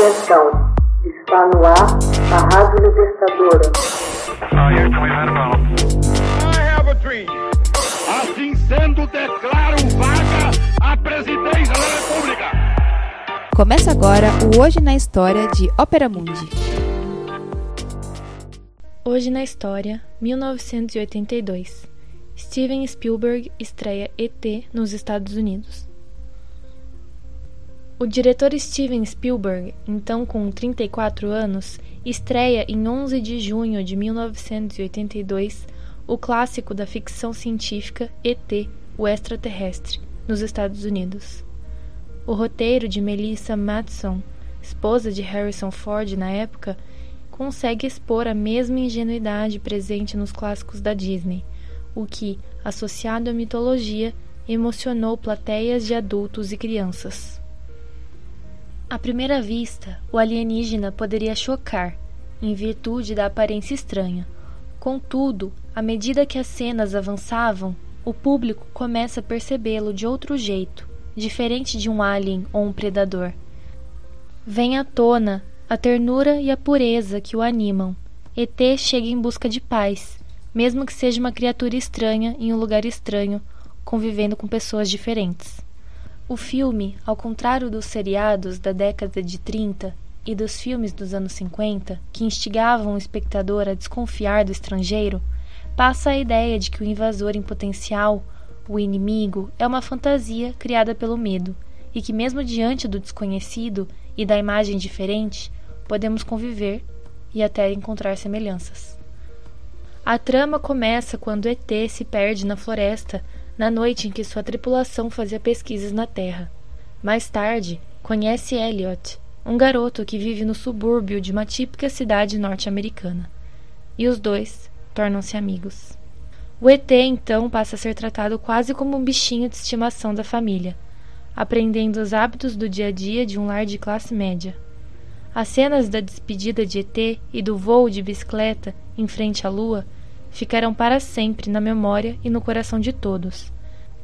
Atenção, está no ar a Rádio Libertadora. Assim sendo, declaro vaga a presidência da República. Começa agora o Hoje na História de Ópera Mundi. Hoje na História, 1982. Steven Spielberg estreia ET nos Estados Unidos. O diretor Steven Spielberg, então com 34 anos, estreia em 11 de junho de 1982 o clássico da ficção científica ET, o extraterrestre, nos Estados Unidos. O roteiro de Melissa Matson, esposa de Harrison Ford na época, consegue expor a mesma ingenuidade presente nos clássicos da Disney, o que, associado à mitologia, emocionou plateias de adultos e crianças. À primeira vista, o alienígena poderia chocar, em virtude da aparência estranha. Contudo, à medida que as cenas avançavam, o público começa a percebê-lo de outro jeito, diferente de um alien ou um predador. Vem à tona a ternura e a pureza que o animam. ET chega em busca de paz, mesmo que seja uma criatura estranha em um lugar estranho, convivendo com pessoas diferentes. O filme, ao contrário dos seriados da década de 30 e dos filmes dos anos 50, que instigavam o espectador a desconfiar do estrangeiro, passa a ideia de que o invasor em potencial, o inimigo, é uma fantasia criada pelo medo e que, mesmo diante do desconhecido e da imagem diferente, podemos conviver e até encontrar semelhanças. A trama começa quando ET se perde na floresta na noite em que sua tripulação fazia pesquisas na Terra. Mais tarde, conhece Elliot, um garoto que vive no subúrbio de uma típica cidade norte-americana. E os dois tornam-se amigos. O ET então passa a ser tratado quase como um bichinho de estimação da família, aprendendo os hábitos do dia a dia de um lar de classe média. As cenas da despedida de ET e do voo de bicicleta em frente à Lua ficarão para sempre na memória e no coração de todos,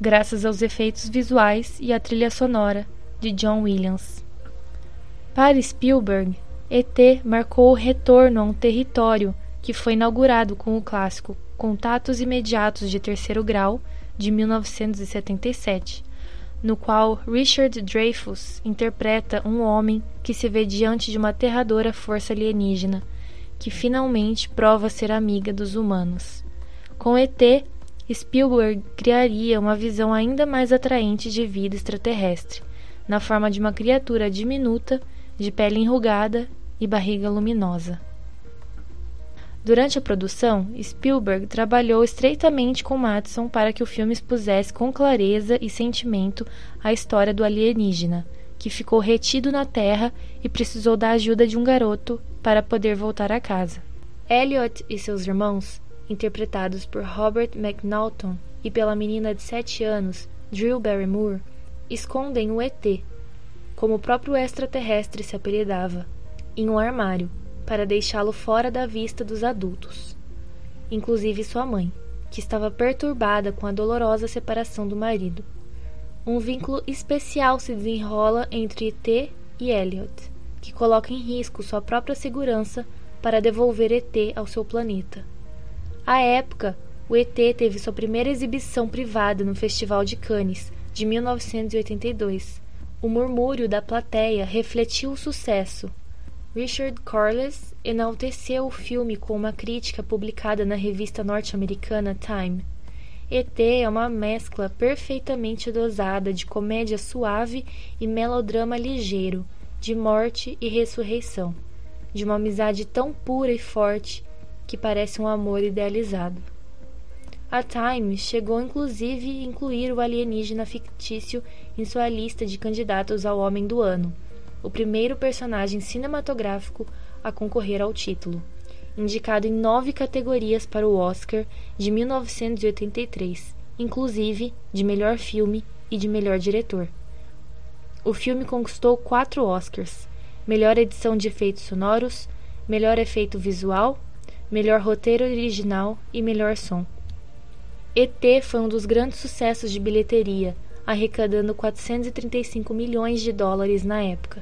graças aos efeitos visuais e à trilha sonora de John Williams. Para Spielberg, ET marcou o retorno a um território que foi inaugurado com o clássico Contatos Imediatos de Terceiro Grau, de 1977, no qual Richard Dreyfuss interpreta um homem que se vê diante de uma aterradora força alienígena que finalmente prova ser amiga dos humanos. Com ET, Spielberg criaria uma visão ainda mais atraente de vida extraterrestre, na forma de uma criatura diminuta, de pele enrugada e barriga luminosa. Durante a produção, Spielberg trabalhou estreitamente com Matson para que o filme expusesse com clareza e sentimento a história do alienígena, que ficou retido na Terra e precisou da ajuda de um garoto para poder voltar a casa. Elliot e seus irmãos, interpretados por Robert McNaughton e pela menina de 7 anos, Drew Barrymore, escondem o ET, como o próprio extraterrestre se apelidava, em um armário, para deixá-lo fora da vista dos adultos, inclusive sua mãe, que estava perturbada com a dolorosa separação do marido. Um vínculo especial se desenrola entre ET e Elliot que coloca em risco sua própria segurança para devolver ET ao seu planeta. À época, o ET teve sua primeira exibição privada no Festival de Cannes, de 1982. O murmúrio da plateia refletiu o sucesso. Richard Corliss enalteceu o filme com uma crítica publicada na revista norte-americana Time. ET é uma mescla perfeitamente dosada de comédia suave e melodrama ligeiro, de morte e ressurreição, de uma amizade tão pura e forte que parece um amor idealizado. A Time chegou inclusive a incluir o alienígena fictício em sua lista de candidatos ao Homem do Ano, o primeiro personagem cinematográfico a concorrer ao título, indicado em nove categorias para o Oscar de 1983, inclusive de melhor filme e de melhor diretor. O filme conquistou quatro Oscars: melhor edição de efeitos sonoros, melhor efeito visual, melhor roteiro original e melhor som. ET foi um dos grandes sucessos de bilheteria, arrecadando 435 milhões de dólares na época.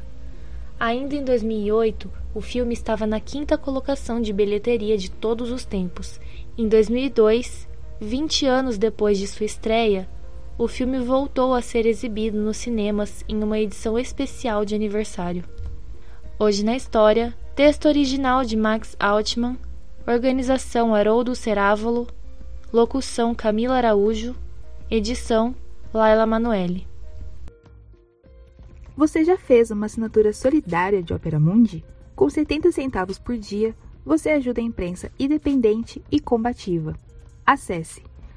Ainda em 2008, o filme estava na quinta colocação de bilheteria de todos os tempos. Em 2002, 20 anos depois de sua estreia, o filme voltou a ser exibido nos cinemas em uma edição especial de aniversário. Hoje na história, texto original de Max Altman, organização Haroldo Cerávolo, locução Camila Araújo, edição Laila Manoeli. Você já fez uma assinatura solidária de Opera Mundi? Com 70 centavos por dia, você ajuda a imprensa independente e combativa. Acesse